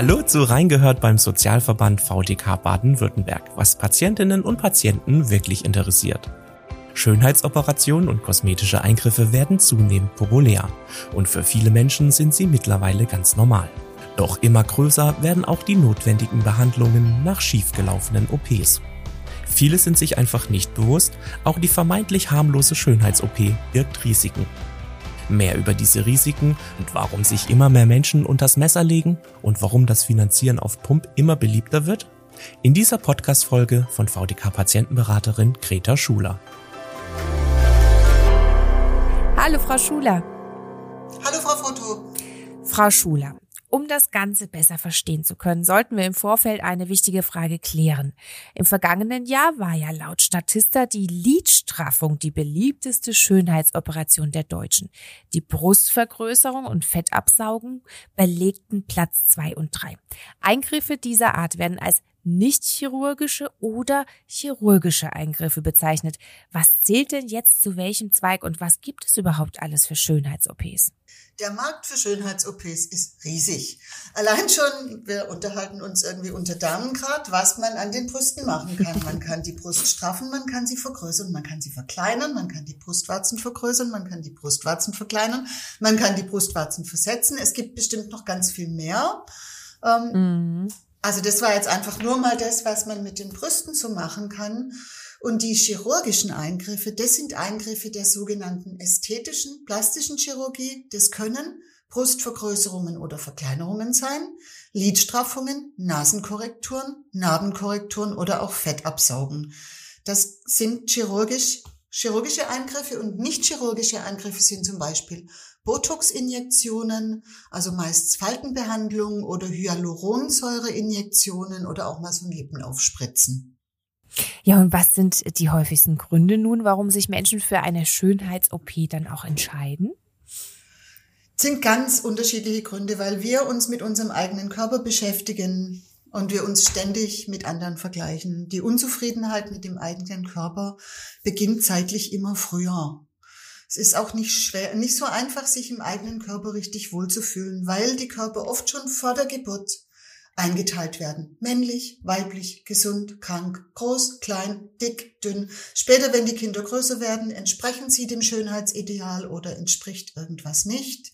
Hallo zu Reingehört beim Sozialverband VDK Baden-Württemberg, was Patientinnen und Patienten wirklich interessiert. Schönheitsoperationen und kosmetische Eingriffe werden zunehmend populär und für viele Menschen sind sie mittlerweile ganz normal. Doch immer größer werden auch die notwendigen Behandlungen nach schiefgelaufenen OPs. Viele sind sich einfach nicht bewusst, auch die vermeintlich harmlose Schönheits-OP birgt Risiken. Mehr über diese Risiken und warum sich immer mehr Menschen unters Messer legen und warum das Finanzieren auf Pump immer beliebter wird? In dieser Podcast-Folge von VDK-Patientenberaterin Greta Schuler. Hallo, Frau Schuler. Hallo, Frau Foto. Frau Schuler, um das Ganze besser verstehen zu können, sollten wir im Vorfeld eine wichtige Frage klären. Im vergangenen Jahr war ja laut Statista die Lidstraffung die beliebteste Schönheitsoperation der Deutschen. Die Brustvergrößerung und Fettabsaugen belegten Platz zwei und drei. Eingriffe dieser Art werden als nicht chirurgische oder chirurgische Eingriffe bezeichnet. Was zählt denn jetzt zu welchem Zweig und was gibt es überhaupt alles für Schönheits-OPs? Der Markt für Schönheits-OPs ist riesig. Allein schon, wir unterhalten uns irgendwie unter Damengrad, was man an den Brüsten machen kann. Man kann die Brust straffen, man kann sie vergrößern, man kann sie verkleinern, man kann die Brustwarzen vergrößern, man kann die Brustwarzen verkleinern, man kann die Brustwarzen versetzen. Es gibt bestimmt noch ganz viel mehr. Ähm, mhm. Also das war jetzt einfach nur mal das, was man mit den Brüsten so machen kann. Und die chirurgischen Eingriffe, das sind Eingriffe der sogenannten ästhetischen, plastischen Chirurgie. Das können Brustvergrößerungen oder Verkleinerungen sein, Lidstraffungen, Nasenkorrekturen, Narbenkorrekturen oder auch Fettabsaugen. Das sind chirurgisch, chirurgische Eingriffe und nicht chirurgische Eingriffe sind zum Beispiel Botox-Injektionen, also meist Faltenbehandlung oder Hyaluronsäure-Injektionen oder auch mal so ein Lippenaufspritzen. Ja, und was sind die häufigsten Gründe nun, warum sich Menschen für eine Schönheits-OP dann auch entscheiden? sind ganz unterschiedliche Gründe, weil wir uns mit unserem eigenen Körper beschäftigen und wir uns ständig mit anderen vergleichen. Die Unzufriedenheit mit dem eigenen Körper beginnt zeitlich immer früher. Es ist auch nicht schwer, nicht so einfach, sich im eigenen Körper richtig wohlzufühlen, weil die Körper oft schon vor der Geburt eingeteilt werden. Männlich, weiblich, gesund, krank, groß, klein, dick, dünn. Später, wenn die Kinder größer werden, entsprechen sie dem Schönheitsideal oder entspricht irgendwas nicht.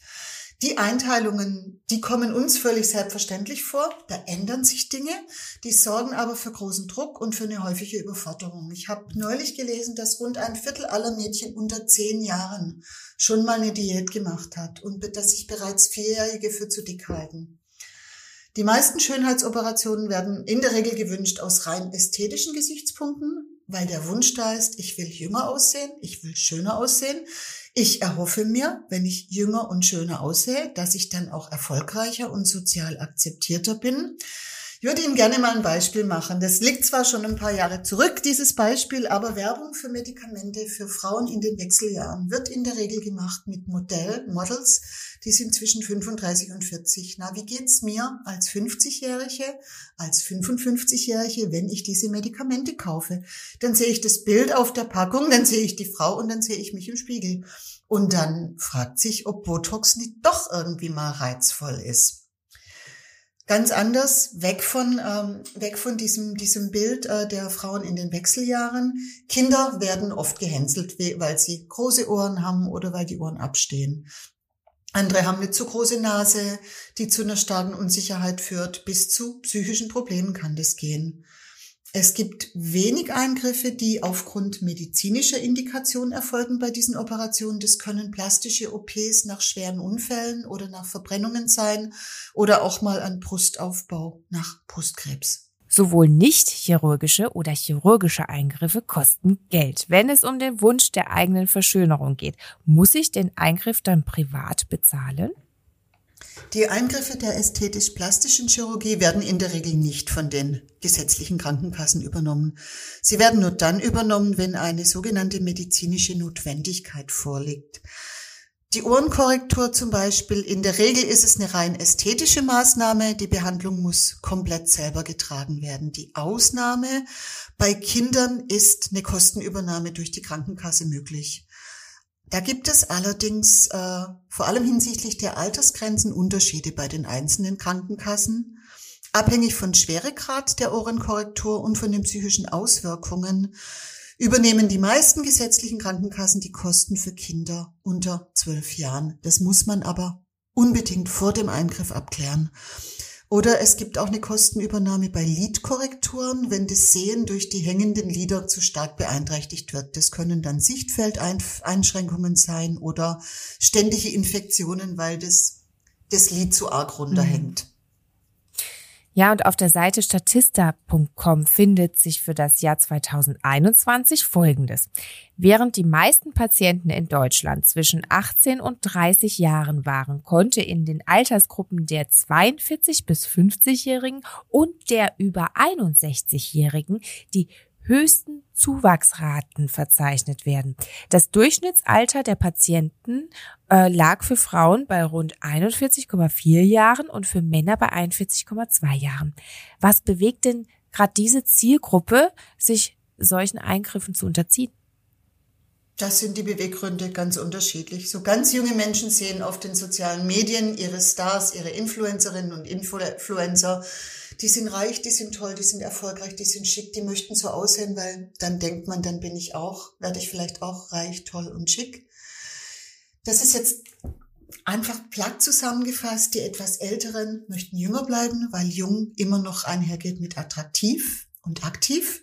Die Einteilungen, die kommen uns völlig selbstverständlich vor. Da ändern sich Dinge. Die sorgen aber für großen Druck und für eine häufige Überforderung. Ich habe neulich gelesen, dass rund ein Viertel aller Mädchen unter zehn Jahren schon mal eine Diät gemacht hat und dass sich bereits Vierjährige für zu dick halten. Die meisten Schönheitsoperationen werden in der Regel gewünscht aus rein ästhetischen Gesichtspunkten, weil der Wunsch da ist, ich will jünger aussehen, ich will schöner aussehen. Ich erhoffe mir, wenn ich jünger und schöner aussehe, dass ich dann auch erfolgreicher und sozial akzeptierter bin. Ich würde Ihnen gerne mal ein Beispiel machen. Das liegt zwar schon ein paar Jahre zurück, dieses Beispiel, aber Werbung für Medikamente für Frauen in den Wechseljahren wird in der Regel gemacht mit Modell, Models, die sind zwischen 35 und 40. Na, wie geht's mir als 50-Jährige, als 55-Jährige, wenn ich diese Medikamente kaufe? Dann sehe ich das Bild auf der Packung, dann sehe ich die Frau und dann sehe ich mich im Spiegel. Und dann fragt sich, ob Botox nicht doch irgendwie mal reizvoll ist ganz anders, weg von, ähm, weg von diesem, diesem Bild äh, der Frauen in den Wechseljahren. Kinder werden oft gehänselt, weil sie große Ohren haben oder weil die Ohren abstehen. Andere haben eine zu große Nase, die zu einer starken Unsicherheit führt. Bis zu psychischen Problemen kann das gehen. Es gibt wenig Eingriffe, die aufgrund medizinischer Indikation erfolgen bei diesen Operationen. Das können plastische OPs nach schweren Unfällen oder nach Verbrennungen sein oder auch mal ein Brustaufbau nach Brustkrebs. Sowohl nicht chirurgische oder chirurgische Eingriffe kosten Geld. Wenn es um den Wunsch der eigenen Verschönerung geht, muss ich den Eingriff dann privat bezahlen? Die Eingriffe der ästhetisch-plastischen Chirurgie werden in der Regel nicht von den gesetzlichen Krankenkassen übernommen. Sie werden nur dann übernommen, wenn eine sogenannte medizinische Notwendigkeit vorliegt. Die Ohrenkorrektur zum Beispiel, in der Regel ist es eine rein ästhetische Maßnahme. Die Behandlung muss komplett selber getragen werden. Die Ausnahme bei Kindern ist eine Kostenübernahme durch die Krankenkasse möglich. Da gibt es allerdings äh, vor allem hinsichtlich der Altersgrenzen Unterschiede bei den einzelnen Krankenkassen. Abhängig von Schweregrad der Ohrenkorrektur und von den psychischen Auswirkungen übernehmen die meisten gesetzlichen Krankenkassen die Kosten für Kinder unter zwölf Jahren. Das muss man aber unbedingt vor dem Eingriff abklären. Oder es gibt auch eine Kostenübernahme bei Lidkorrekturen, wenn das Sehen durch die hängenden Lider zu stark beeinträchtigt wird. Das können dann Sichtfeldeinschränkungen sein oder ständige Infektionen, weil das, das Lid zu arg runterhängt. Mhm. Ja, und auf der Seite statista.com findet sich für das Jahr 2021 Folgendes. Während die meisten Patienten in Deutschland zwischen 18 und 30 Jahren waren, konnte in den Altersgruppen der 42 bis 50-Jährigen und der über 61-Jährigen die höchsten Zuwachsraten verzeichnet werden. Das Durchschnittsalter der Patienten äh, lag für Frauen bei rund 41,4 Jahren und für Männer bei 41,2 Jahren. Was bewegt denn gerade diese Zielgruppe, sich solchen Eingriffen zu unterziehen? Das sind die Beweggründe ganz unterschiedlich. So ganz junge Menschen sehen auf den sozialen Medien ihre Stars, ihre Influencerinnen und Influencer die sind reich, die sind toll, die sind erfolgreich, die sind schick, die möchten so aussehen, weil dann denkt man, dann bin ich auch, werde ich vielleicht auch reich, toll und schick. Das ist jetzt einfach platt zusammengefasst. Die etwas Älteren möchten jünger bleiben, weil jung immer noch einhergeht mit attraktiv und aktiv.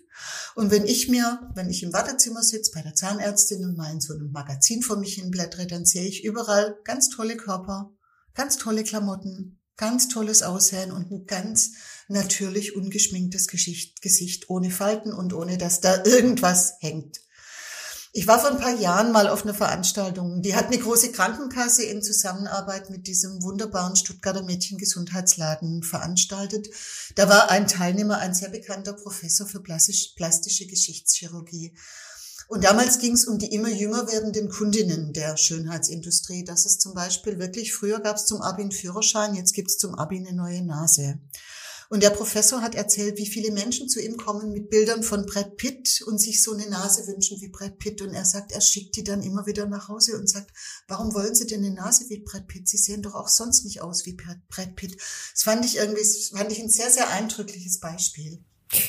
Und wenn ich mir, wenn ich im Wartezimmer sitze bei der Zahnärztin und mal in so einem Magazin vor mich hinblättere, dann sehe ich überall ganz tolle Körper, ganz tolle Klamotten, ganz tolles Aussehen und ein ganz natürlich ungeschminktes Gesicht, ohne Falten und ohne, dass da irgendwas hängt. Ich war vor ein paar Jahren mal auf einer Veranstaltung, die hat eine große Krankenkasse in Zusammenarbeit mit diesem wunderbaren Stuttgarter Mädchengesundheitsladen veranstaltet. Da war ein Teilnehmer, ein sehr bekannter Professor für plastische Geschichtschirurgie. Und damals ging es um die immer jünger werdenden Kundinnen der Schönheitsindustrie. Das ist zum Beispiel wirklich, früher gab es zum Abi einen Führerschein, jetzt gibt es zum Abi eine neue Nase. Und der Professor hat erzählt, wie viele Menschen zu ihm kommen mit Bildern von Brad Pitt und sich so eine Nase wünschen wie Brad Pitt. Und er sagt, er schickt die dann immer wieder nach Hause und sagt, warum wollen Sie denn eine Nase wie Brad Pitt? Sie sehen doch auch sonst nicht aus wie Brad Pitt. Das fand ich irgendwie, das fand ich ein sehr, sehr eindrückliches Beispiel.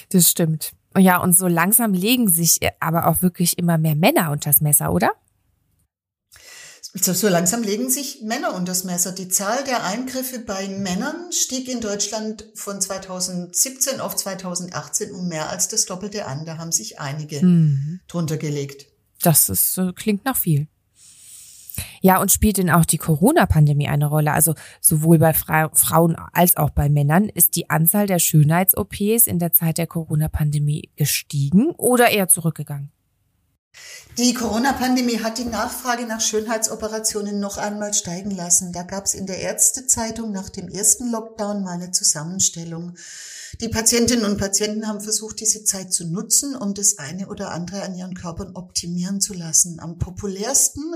Das stimmt. Ja, und so langsam legen sich aber auch wirklich immer mehr Männer unters Messer, oder? So, so langsam legen sich Männer unters Messer. Die Zahl der Eingriffe bei Männern stieg in Deutschland von 2017 auf 2018 um mehr als das Doppelte an. Da haben sich einige mhm. drunter gelegt. Das ist, klingt nach viel. Ja, und spielt denn auch die Corona-Pandemie eine Rolle? Also sowohl bei Fra Frauen als auch bei Männern ist die Anzahl der Schönheits-OPs in der Zeit der Corona-Pandemie gestiegen oder eher zurückgegangen? Die Corona-Pandemie hat die Nachfrage nach Schönheitsoperationen noch einmal steigen lassen. Da gab es in der Ärztezeitung nach dem ersten Lockdown mal eine Zusammenstellung. Die Patientinnen und Patienten haben versucht, diese Zeit zu nutzen, um das eine oder andere an ihren Körpern optimieren zu lassen. Am populärsten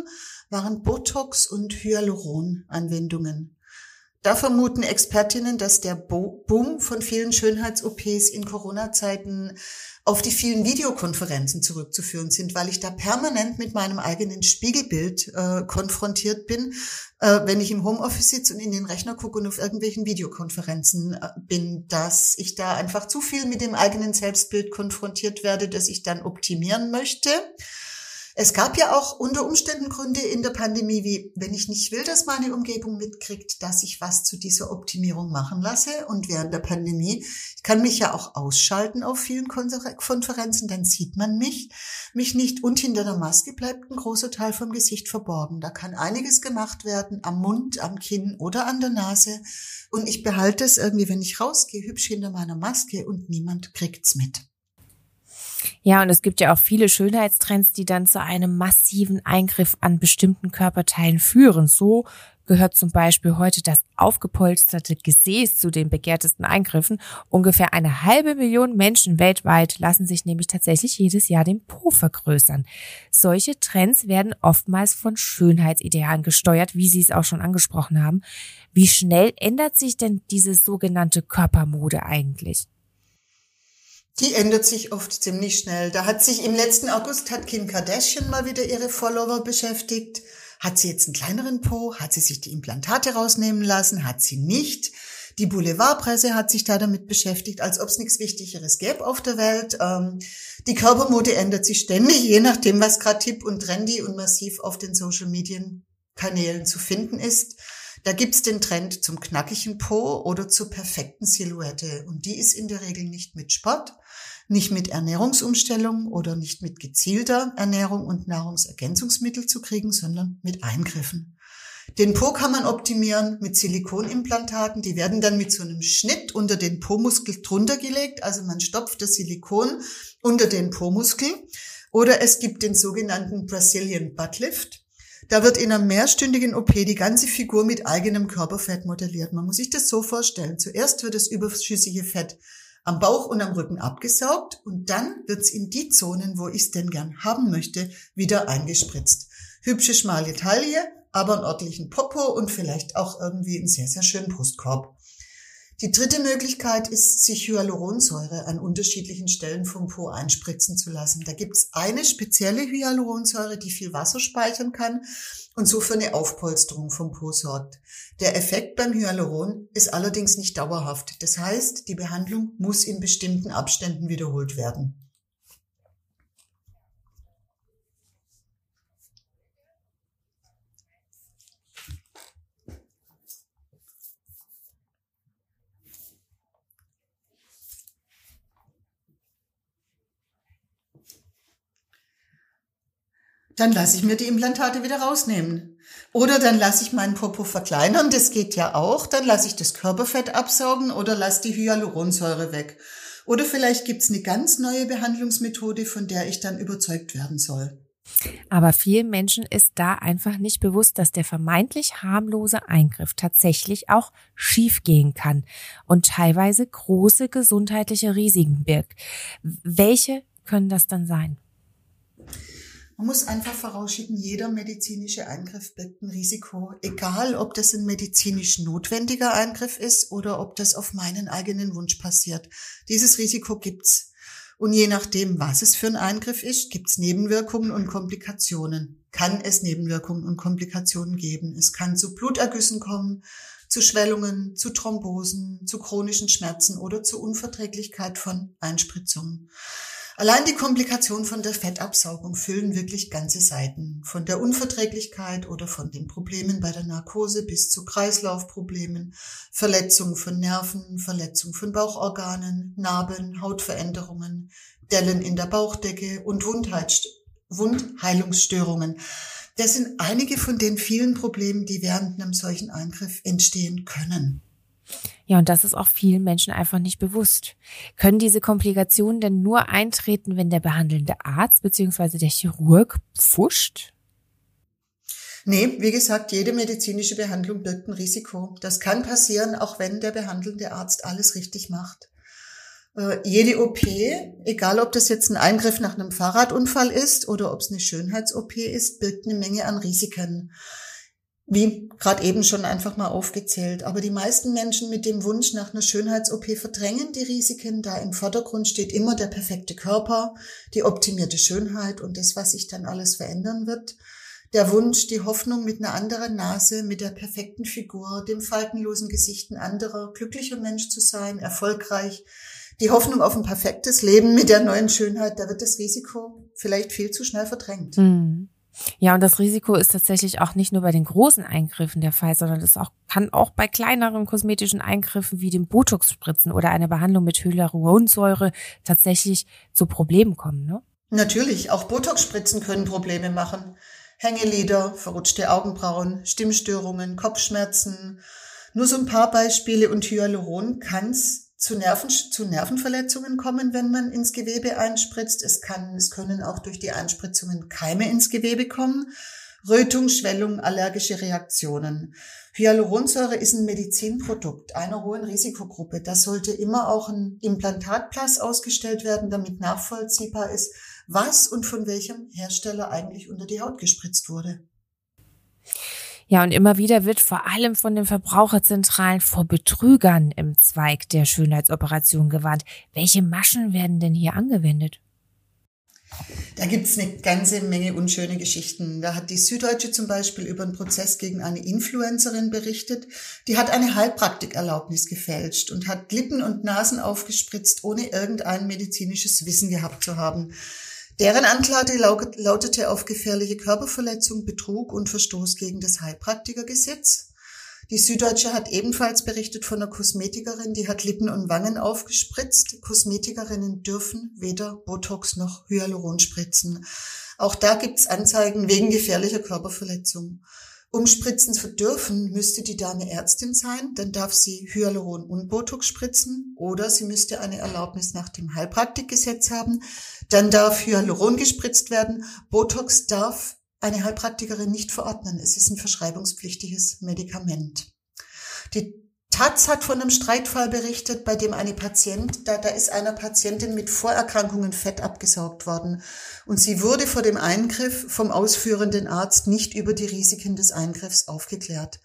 waren Botox und Hyaluron-Anwendungen. Da vermuten Expertinnen, dass der Boom von vielen Schönheits-OPs in Corona-Zeiten auf die vielen Videokonferenzen zurückzuführen sind, weil ich da permanent mit meinem eigenen Spiegelbild äh, konfrontiert bin, äh, wenn ich im Homeoffice sitze und in den Rechner gucke und auf irgendwelchen Videokonferenzen äh, bin, dass ich da einfach zu viel mit dem eigenen Selbstbild konfrontiert werde, dass ich dann optimieren möchte. Es gab ja auch unter Umständen Gründe in der Pandemie, wie wenn ich nicht will, dass meine Umgebung mitkriegt, dass ich was zu dieser Optimierung machen lasse. Und während der Pandemie, ich kann mich ja auch ausschalten auf vielen Konferenzen, dann sieht man mich, mich nicht und hinter der Maske bleibt ein großer Teil vom Gesicht verborgen. Da kann einiges gemacht werden am Mund, am Kinn oder an der Nase. Und ich behalte es irgendwie, wenn ich rausgehe, hübsch hinter meiner Maske und niemand kriegt's mit. Ja, und es gibt ja auch viele Schönheitstrends, die dann zu einem massiven Eingriff an bestimmten Körperteilen führen. So gehört zum Beispiel heute das aufgepolsterte Gesäß zu den begehrtesten Eingriffen. Ungefähr eine halbe Million Menschen weltweit lassen sich nämlich tatsächlich jedes Jahr den Po vergrößern. Solche Trends werden oftmals von Schönheitsidealen gesteuert, wie Sie es auch schon angesprochen haben. Wie schnell ändert sich denn diese sogenannte Körpermode eigentlich? Die ändert sich oft ziemlich schnell. Da hat sich im letzten August hat Kim Kardashian mal wieder ihre Follower beschäftigt. Hat sie jetzt einen kleineren Po? Hat sie sich die Implantate rausnehmen lassen? Hat sie nicht? Die Boulevardpresse hat sich da damit beschäftigt, als ob es nichts Wichtigeres gäbe auf der Welt. Ähm, die Körpermode ändert sich ständig, je nachdem, was gerade tipp und trendy und massiv auf den Social Medien Kanälen zu finden ist. Da gibt's den Trend zum knackigen Po oder zur perfekten Silhouette. Und die ist in der Regel nicht mit Sport, nicht mit Ernährungsumstellung oder nicht mit gezielter Ernährung und Nahrungsergänzungsmittel zu kriegen, sondern mit Eingriffen. Den Po kann man optimieren mit Silikonimplantaten. Die werden dann mit so einem Schnitt unter den Po-Muskel drunter gelegt. Also man stopft das Silikon unter den Po-Muskel. Oder es gibt den sogenannten Brazilian Butt Lift. Da wird in einer mehrstündigen OP die ganze Figur mit eigenem Körperfett modelliert. Man muss sich das so vorstellen. Zuerst wird das überschüssige Fett am Bauch und am Rücken abgesaugt und dann wird es in die Zonen, wo ich es denn gern haben möchte, wieder eingespritzt. Hübsche schmale Taille, aber einen ordentlichen Popo und vielleicht auch irgendwie einen sehr, sehr schönen Brustkorb. Die dritte Möglichkeit ist, sich Hyaluronsäure an unterschiedlichen Stellen vom Po einspritzen zu lassen. Da gibt es eine spezielle Hyaluronsäure, die viel Wasser speichern kann und so für eine Aufpolsterung vom Po sorgt. Der Effekt beim Hyaluron ist allerdings nicht dauerhaft. Das heißt, die Behandlung muss in bestimmten Abständen wiederholt werden. Dann lasse ich mir die Implantate wieder rausnehmen. Oder dann lasse ich meinen Popo verkleinern, das geht ja auch. Dann lasse ich das Körperfett absaugen oder lasse die Hyaluronsäure weg. Oder vielleicht gibt's eine ganz neue Behandlungsmethode, von der ich dann überzeugt werden soll. Aber vielen Menschen ist da einfach nicht bewusst, dass der vermeintlich harmlose Eingriff tatsächlich auch schiefgehen kann und teilweise große gesundheitliche Risiken birgt. Welche können das dann sein? Man muss einfach vorausschicken, jeder medizinische Eingriff birgt ein Risiko, egal ob das ein medizinisch notwendiger Eingriff ist oder ob das auf meinen eigenen Wunsch passiert. Dieses Risiko gibt's. Und je nachdem, was es für ein Eingriff ist, gibt's Nebenwirkungen und Komplikationen. Kann es Nebenwirkungen und Komplikationen geben. Es kann zu Blutergüssen kommen, zu Schwellungen, zu Thrombosen, zu chronischen Schmerzen oder zu Unverträglichkeit von Einspritzungen. Allein die Komplikationen von der Fettabsaugung füllen wirklich ganze Seiten. Von der Unverträglichkeit oder von den Problemen bei der Narkose bis zu Kreislaufproblemen, Verletzungen von Nerven, Verletzungen von Bauchorganen, Narben, Hautveränderungen, Dellen in der Bauchdecke und Wundheilungsstörungen. Das sind einige von den vielen Problemen, die während einem solchen Eingriff entstehen können. Ja, und das ist auch vielen Menschen einfach nicht bewusst. Können diese Komplikationen denn nur eintreten, wenn der behandelnde Arzt bzw. der Chirurg pfuscht? Nee, wie gesagt, jede medizinische Behandlung birgt ein Risiko. Das kann passieren, auch wenn der behandelnde Arzt alles richtig macht. Äh, jede OP, egal ob das jetzt ein Eingriff nach einem Fahrradunfall ist oder ob es eine Schönheits-OP ist, birgt eine Menge an Risiken wie gerade eben schon einfach mal aufgezählt. Aber die meisten Menschen mit dem Wunsch nach einer Schönheits-OP verdrängen die Risiken, da im Vordergrund steht immer der perfekte Körper, die optimierte Schönheit und das, was sich dann alles verändern wird. Der Wunsch, die Hoffnung mit einer anderen Nase, mit der perfekten Figur, dem faltenlosen Gesicht ein anderer, glücklicher Mensch zu sein, erfolgreich. Die Hoffnung auf ein perfektes Leben mit der neuen Schönheit, da wird das Risiko vielleicht viel zu schnell verdrängt. Mhm. Ja, und das Risiko ist tatsächlich auch nicht nur bei den großen Eingriffen der Fall, sondern es auch, kann auch bei kleineren kosmetischen Eingriffen wie dem Botox-Spritzen oder einer Behandlung mit Hyaluronsäure tatsächlich zu Problemen kommen, ne? Natürlich, auch Botox-Spritzen können Probleme machen. Hängelider, verrutschte Augenbrauen, Stimmstörungen, Kopfschmerzen. Nur so ein paar Beispiele und Hyaluron kann's zu, Nerven, zu Nervenverletzungen kommen, wenn man ins Gewebe einspritzt. Es, kann, es können auch durch die Einspritzungen Keime ins Gewebe kommen. Rötung, Schwellung, allergische Reaktionen. Hyaluronsäure ist ein Medizinprodukt einer hohen Risikogruppe. Da sollte immer auch ein Implantatplatz ausgestellt werden, damit nachvollziehbar ist, was und von welchem Hersteller eigentlich unter die Haut gespritzt wurde. Ja, und immer wieder wird vor allem von den Verbraucherzentralen vor Betrügern im Zweig der Schönheitsoperation gewarnt. Welche Maschen werden denn hier angewendet? Da gibt's eine ganze Menge unschöne Geschichten. Da hat die Süddeutsche zum Beispiel über einen Prozess gegen eine Influencerin berichtet. Die hat eine Heilpraktikerlaubnis gefälscht und hat Lippen und Nasen aufgespritzt, ohne irgendein medizinisches Wissen gehabt zu haben. Deren Anklage lautete auf gefährliche Körperverletzung, Betrug und Verstoß gegen das Heilpraktikergesetz. Die Süddeutsche hat ebenfalls berichtet von einer Kosmetikerin, die hat Lippen und Wangen aufgespritzt. Kosmetikerinnen dürfen weder Botox noch Hyaluron spritzen. Auch da gibt's Anzeigen wegen gefährlicher Körperverletzung. Um spritzen zu dürfen, müsste die Dame Ärztin sein, dann darf sie Hyaluron und Botox spritzen oder sie müsste eine Erlaubnis nach dem Heilpraktikgesetz haben. Dann darf Hyaluron gespritzt werden. Botox darf eine Heilpraktikerin nicht verordnen. Es ist ein verschreibungspflichtiges Medikament. Die Taz hat von einem Streitfall berichtet, bei dem eine Patient, da, da ist einer Patientin mit Vorerkrankungen Fett abgesaugt worden. Und sie wurde vor dem Eingriff vom ausführenden Arzt nicht über die Risiken des Eingriffs aufgeklärt.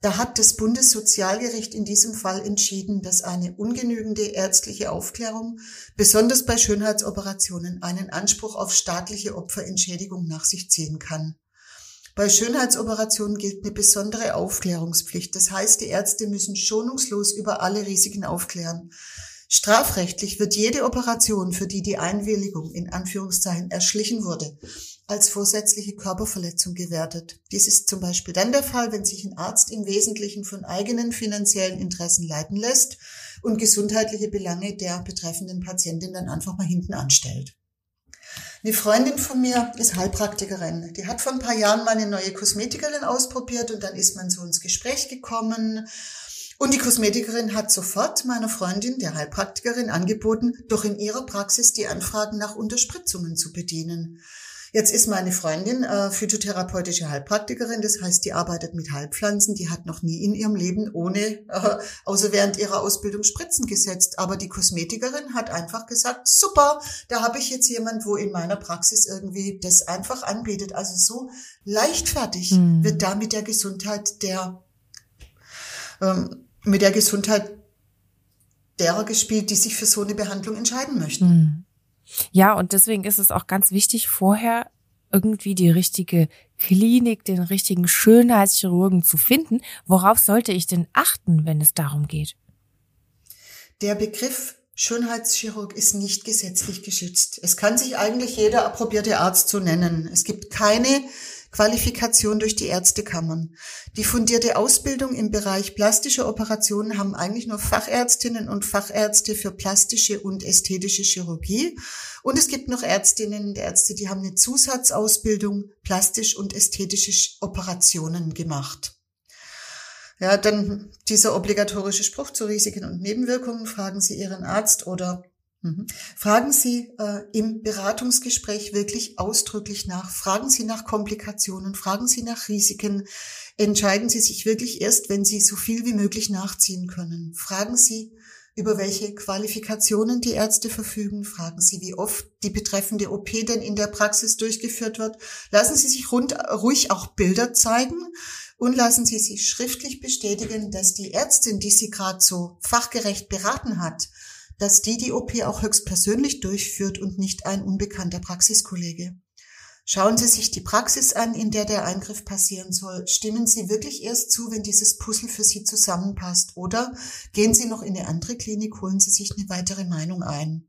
Da hat das Bundessozialgericht in diesem Fall entschieden, dass eine ungenügende ärztliche Aufklärung, besonders bei Schönheitsoperationen, einen Anspruch auf staatliche Opferentschädigung nach sich ziehen kann. Bei Schönheitsoperationen gilt eine besondere Aufklärungspflicht. Das heißt, die Ärzte müssen schonungslos über alle Risiken aufklären. Strafrechtlich wird jede Operation, für die die Einwilligung in Anführungszeichen erschlichen wurde, als vorsätzliche Körperverletzung gewertet. Dies ist zum Beispiel dann der Fall, wenn sich ein Arzt im Wesentlichen von eigenen finanziellen Interessen leiten lässt und gesundheitliche Belange der betreffenden Patientin dann einfach mal hinten anstellt. Eine Freundin von mir ist Heilpraktikerin. Die hat vor ein paar Jahren mal eine neue Kosmetikerin ausprobiert und dann ist man so ins Gespräch gekommen. Und die Kosmetikerin hat sofort meiner Freundin, der Heilpraktikerin, angeboten, doch in ihrer Praxis die Anfragen nach Unterspritzungen zu bedienen. Jetzt ist meine Freundin äh, phytotherapeutische Heilpraktikerin, das heißt, die arbeitet mit Heilpflanzen, die hat noch nie in ihrem Leben ohne, äh, außer während ihrer Ausbildung Spritzen gesetzt. Aber die Kosmetikerin hat einfach gesagt, super, da habe ich jetzt jemand, wo in meiner Praxis irgendwie das einfach anbietet. Also so leichtfertig mhm. wird da mit der Gesundheit der, ähm, mit der Gesundheit derer gespielt, die sich für so eine Behandlung entscheiden möchten. Mhm. Ja, und deswegen ist es auch ganz wichtig, vorher irgendwie die richtige Klinik, den richtigen Schönheitschirurgen zu finden. Worauf sollte ich denn achten, wenn es darum geht? Der Begriff Schönheitschirurg ist nicht gesetzlich geschützt. Es kann sich eigentlich jeder approbierte Arzt so nennen. Es gibt keine Qualifikation durch die Ärztekammern. Die fundierte Ausbildung im Bereich plastische Operationen haben eigentlich nur Fachärztinnen und Fachärzte für plastische und ästhetische Chirurgie. Und es gibt noch Ärztinnen und Ärzte, die haben eine Zusatzausbildung plastisch und ästhetische Operationen gemacht. Ja, dann dieser obligatorische Spruch zu Risiken und Nebenwirkungen. Fragen Sie Ihren Arzt oder. Fragen Sie äh, im Beratungsgespräch wirklich ausdrücklich nach. Fragen Sie nach Komplikationen, fragen Sie nach Risiken. Entscheiden Sie sich wirklich erst, wenn Sie so viel wie möglich nachziehen können. Fragen Sie, über welche Qualifikationen die Ärzte verfügen. Fragen Sie, wie oft die betreffende OP denn in der Praxis durchgeführt wird. Lassen Sie sich rund, ruhig auch Bilder zeigen und lassen Sie sich schriftlich bestätigen, dass die Ärztin, die Sie gerade so fachgerecht beraten hat, dass die die OP auch höchstpersönlich durchführt und nicht ein unbekannter Praxiskollege. Schauen Sie sich die Praxis an, in der der Eingriff passieren soll. Stimmen Sie wirklich erst zu, wenn dieses Puzzle für Sie zusammenpasst. Oder gehen Sie noch in eine andere Klinik, holen Sie sich eine weitere Meinung ein.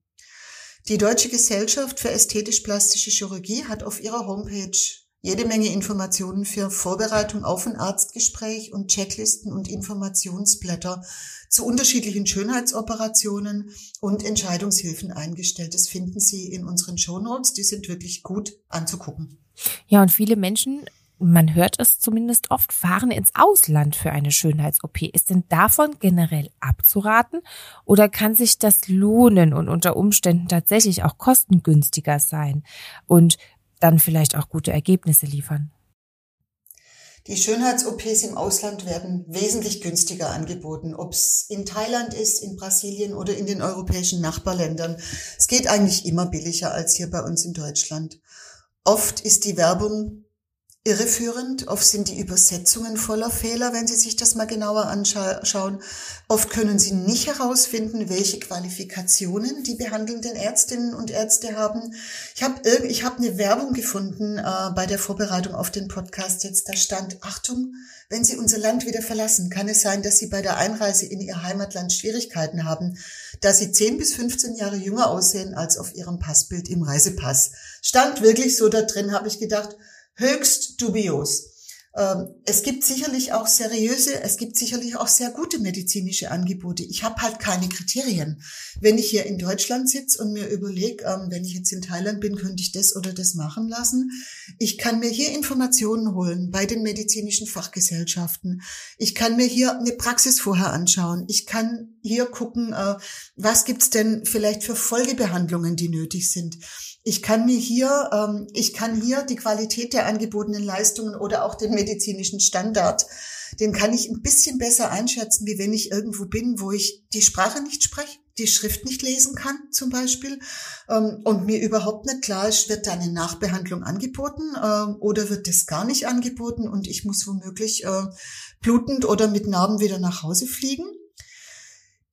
Die Deutsche Gesellschaft für ästhetisch-plastische Chirurgie hat auf ihrer Homepage jede Menge Informationen für Vorbereitung auf ein Arztgespräch und Checklisten und Informationsblätter zu unterschiedlichen Schönheitsoperationen und Entscheidungshilfen eingestellt. Das finden Sie in unseren Shownotes. Die sind wirklich gut anzugucken. Ja, und viele Menschen man hört es zumindest oft, fahren ins Ausland für eine Schönheits-OP. Ist denn davon generell abzuraten oder kann sich das lohnen und unter Umständen tatsächlich auch kostengünstiger sein? Und dann vielleicht auch gute Ergebnisse liefern. Die Schönheits-OPs im Ausland werden wesentlich günstiger angeboten, ob es in Thailand ist, in Brasilien oder in den europäischen Nachbarländern. Es geht eigentlich immer billiger als hier bei uns in Deutschland. Oft ist die Werbung irreführend. Oft sind die Übersetzungen voller Fehler, wenn Sie sich das mal genauer anschauen. Oft können Sie nicht herausfinden, welche Qualifikationen die behandelnden Ärztinnen und Ärzte haben. Ich habe ich hab eine Werbung gefunden äh, bei der Vorbereitung auf den Podcast jetzt. Da stand, Achtung, wenn Sie unser Land wieder verlassen, kann es sein, dass Sie bei der Einreise in Ihr Heimatland Schwierigkeiten haben, da Sie 10 bis 15 Jahre jünger aussehen als auf Ihrem Passbild im Reisepass. Stand wirklich so da drin, habe ich gedacht, höchst dubios. Ähm, es gibt sicherlich auch seriöse, es gibt sicherlich auch sehr gute medizinische Angebote. Ich habe halt keine Kriterien. Wenn ich hier in Deutschland sitze und mir überlege, ähm, wenn ich jetzt in Thailand bin, könnte ich das oder das machen lassen. Ich kann mir hier Informationen holen bei den medizinischen Fachgesellschaften. Ich kann mir hier eine Praxis vorher anschauen. Ich kann hier gucken, äh, was gibt's denn vielleicht für Folgebehandlungen, die nötig sind. Ich kann mir hier, ähm, ich kann hier die Qualität der angebotenen Leistungen oder auch den medizinischen Standard, den kann ich ein bisschen besser einschätzen, wie wenn ich irgendwo bin, wo ich die Sprache nicht spreche, die Schrift nicht lesen kann, zum Beispiel, ähm, und mir überhaupt nicht klar ist, wird da eine Nachbehandlung angeboten äh, oder wird das gar nicht angeboten und ich muss womöglich äh, blutend oder mit Narben wieder nach Hause fliegen.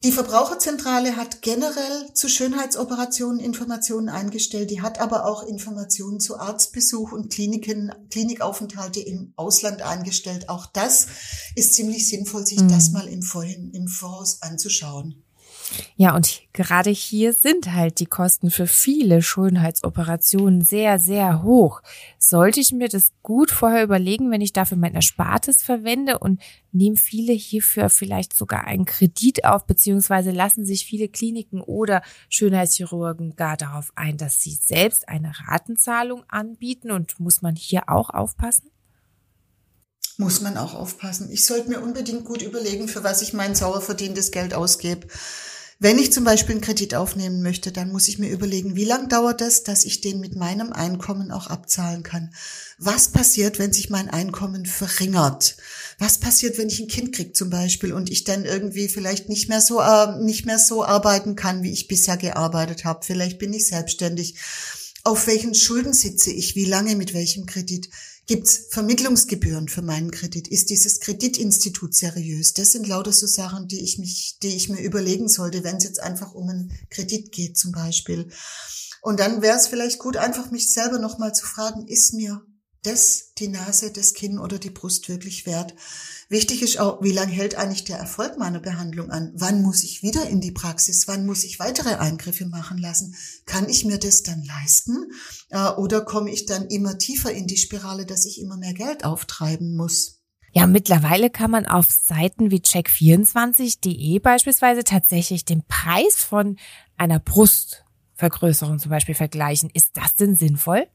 Die Verbraucherzentrale hat generell zu Schönheitsoperationen Informationen eingestellt. Die hat aber auch Informationen zu Arztbesuch und Kliniken, Klinikaufenthalte im Ausland eingestellt. Auch das ist ziemlich sinnvoll, sich mhm. das mal im, Vorhin, im Voraus anzuschauen. Ja, und gerade hier sind halt die Kosten für viele Schönheitsoperationen sehr, sehr hoch. Sollte ich mir das gut vorher überlegen, wenn ich dafür mein Erspartes verwende und nehmen viele hierfür vielleicht sogar einen Kredit auf, beziehungsweise lassen sich viele Kliniken oder Schönheitschirurgen gar darauf ein, dass sie selbst eine Ratenzahlung anbieten und muss man hier auch aufpassen? Muss man auch aufpassen. Ich sollte mir unbedingt gut überlegen, für was ich mein sauer verdientes Geld ausgebe. Wenn ich zum Beispiel einen Kredit aufnehmen möchte, dann muss ich mir überlegen, wie lang dauert es, dass ich den mit meinem Einkommen auch abzahlen kann. Was passiert, wenn sich mein Einkommen verringert? Was passiert, wenn ich ein Kind kriege zum Beispiel und ich dann irgendwie vielleicht nicht mehr so äh, nicht mehr so arbeiten kann, wie ich bisher gearbeitet habe? Vielleicht bin ich selbstständig. Auf welchen Schulden sitze ich? Wie lange mit welchem Kredit? Gibt es Vermittlungsgebühren für meinen Kredit? Ist dieses Kreditinstitut seriös? Das sind lauter so Sachen, die ich mich, die ich mir überlegen sollte, wenn es jetzt einfach um einen Kredit geht zum Beispiel. Und dann wäre es vielleicht gut, einfach mich selber nochmal zu fragen, ist mir das die Nase, das Kinn oder die Brust wirklich wert? Wichtig ist auch, wie lange hält eigentlich der Erfolg meiner Behandlung an? Wann muss ich wieder in die Praxis? Wann muss ich weitere Eingriffe machen lassen? Kann ich mir das dann leisten? Äh, oder komme ich dann immer tiefer in die Spirale, dass ich immer mehr Geld auftreiben muss? Ja, mittlerweile kann man auf Seiten wie check24.de beispielsweise tatsächlich den Preis von einer Brustvergrößerung zum Beispiel vergleichen. Ist das denn sinnvoll?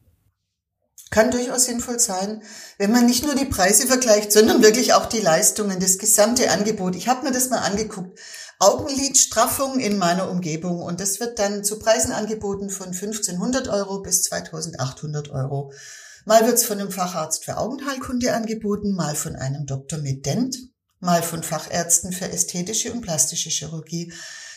Kann durchaus sinnvoll sein, wenn man nicht nur die Preise vergleicht, sondern wirklich auch die Leistungen, das gesamte Angebot. Ich habe mir das mal angeguckt. Augenlidstraffung in meiner Umgebung und das wird dann zu Preisen angeboten von 1500 Euro bis 2800 Euro. Mal wird's von einem Facharzt für Augenheilkunde angeboten, mal von einem Doktor mit Dent, mal von Fachärzten für ästhetische und plastische Chirurgie.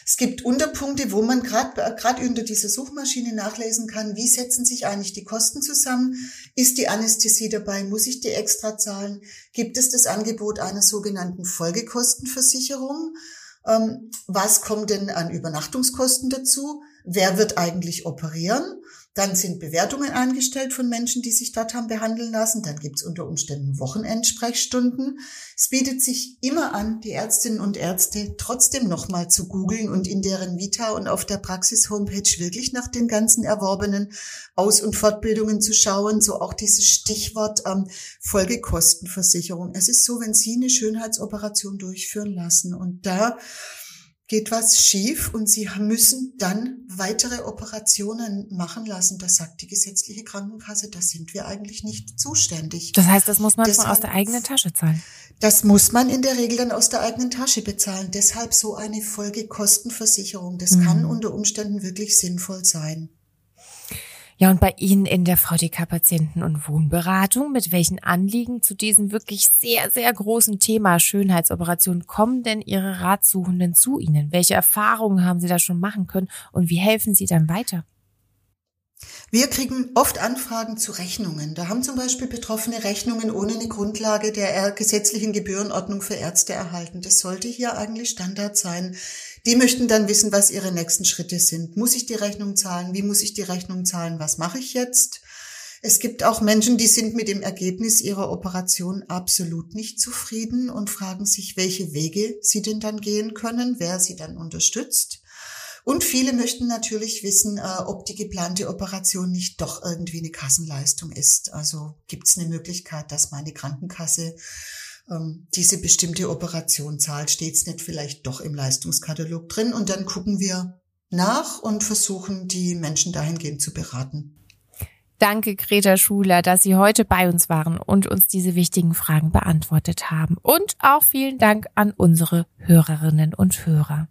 Es gibt Unterpunkte, wo man gerade gerade unter dieser Suchmaschine nachlesen kann, wie setzen sich eigentlich die Kosten zusammen? Ist die Anästhesie dabei? Muss ich die extra zahlen? Gibt es das Angebot einer sogenannten Folgekostenversicherung? Ähm, was kommt denn an Übernachtungskosten dazu? Wer wird eigentlich operieren? Dann sind Bewertungen eingestellt von Menschen, die sich dort haben behandeln lassen. Dann gibt es unter Umständen Wochenendsprechstunden. Es bietet sich immer an, die Ärztinnen und Ärzte trotzdem nochmal zu googeln und in deren Vita und auf der Praxis-Homepage wirklich nach den ganzen erworbenen Aus- und Fortbildungen zu schauen. So auch dieses Stichwort ähm, Folgekostenversicherung. Es ist so, wenn Sie eine Schönheitsoperation durchführen lassen und da geht was schief und sie müssen dann weitere Operationen machen lassen. Das sagt die gesetzliche Krankenkasse, da sind wir eigentlich nicht zuständig. Das heißt, das muss man Deshalb, aus der eigenen Tasche zahlen. Das muss man in der Regel dann aus der eigenen Tasche bezahlen. Deshalb so eine Folgekostenversicherung. Das mhm. kann unter Umständen wirklich sinnvoll sein. Ja, und bei Ihnen in der VDK Patienten- und Wohnberatung, mit welchen Anliegen zu diesem wirklich sehr, sehr großen Thema Schönheitsoperation kommen denn Ihre Ratsuchenden zu Ihnen? Welche Erfahrungen haben Sie da schon machen können und wie helfen Sie dann weiter? Wir kriegen oft Anfragen zu Rechnungen. Da haben zum Beispiel Betroffene Rechnungen ohne eine Grundlage der gesetzlichen Gebührenordnung für Ärzte erhalten. Das sollte hier eigentlich Standard sein. Die möchten dann wissen, was ihre nächsten Schritte sind. Muss ich die Rechnung zahlen? Wie muss ich die Rechnung zahlen? Was mache ich jetzt? Es gibt auch Menschen, die sind mit dem Ergebnis ihrer Operation absolut nicht zufrieden und fragen sich, welche Wege sie denn dann gehen können, wer sie dann unterstützt. Und viele möchten natürlich wissen, äh, ob die geplante Operation nicht doch irgendwie eine Kassenleistung ist. Also gibt es eine Möglichkeit, dass meine Krankenkasse diese bestimmte Operation zahlt? Steht es nicht vielleicht doch im Leistungskatalog drin? Und dann gucken wir nach und versuchen, die Menschen dahingehend zu beraten. Danke, Greta Schuler, dass Sie heute bei uns waren und uns diese wichtigen Fragen beantwortet haben. Und auch vielen Dank an unsere Hörerinnen und Hörer.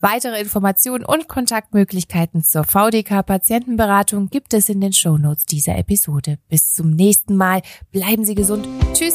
Weitere Informationen und Kontaktmöglichkeiten zur VDK Patientenberatung gibt es in den Shownotes dieser Episode. Bis zum nächsten Mal. Bleiben Sie gesund. Tschüss.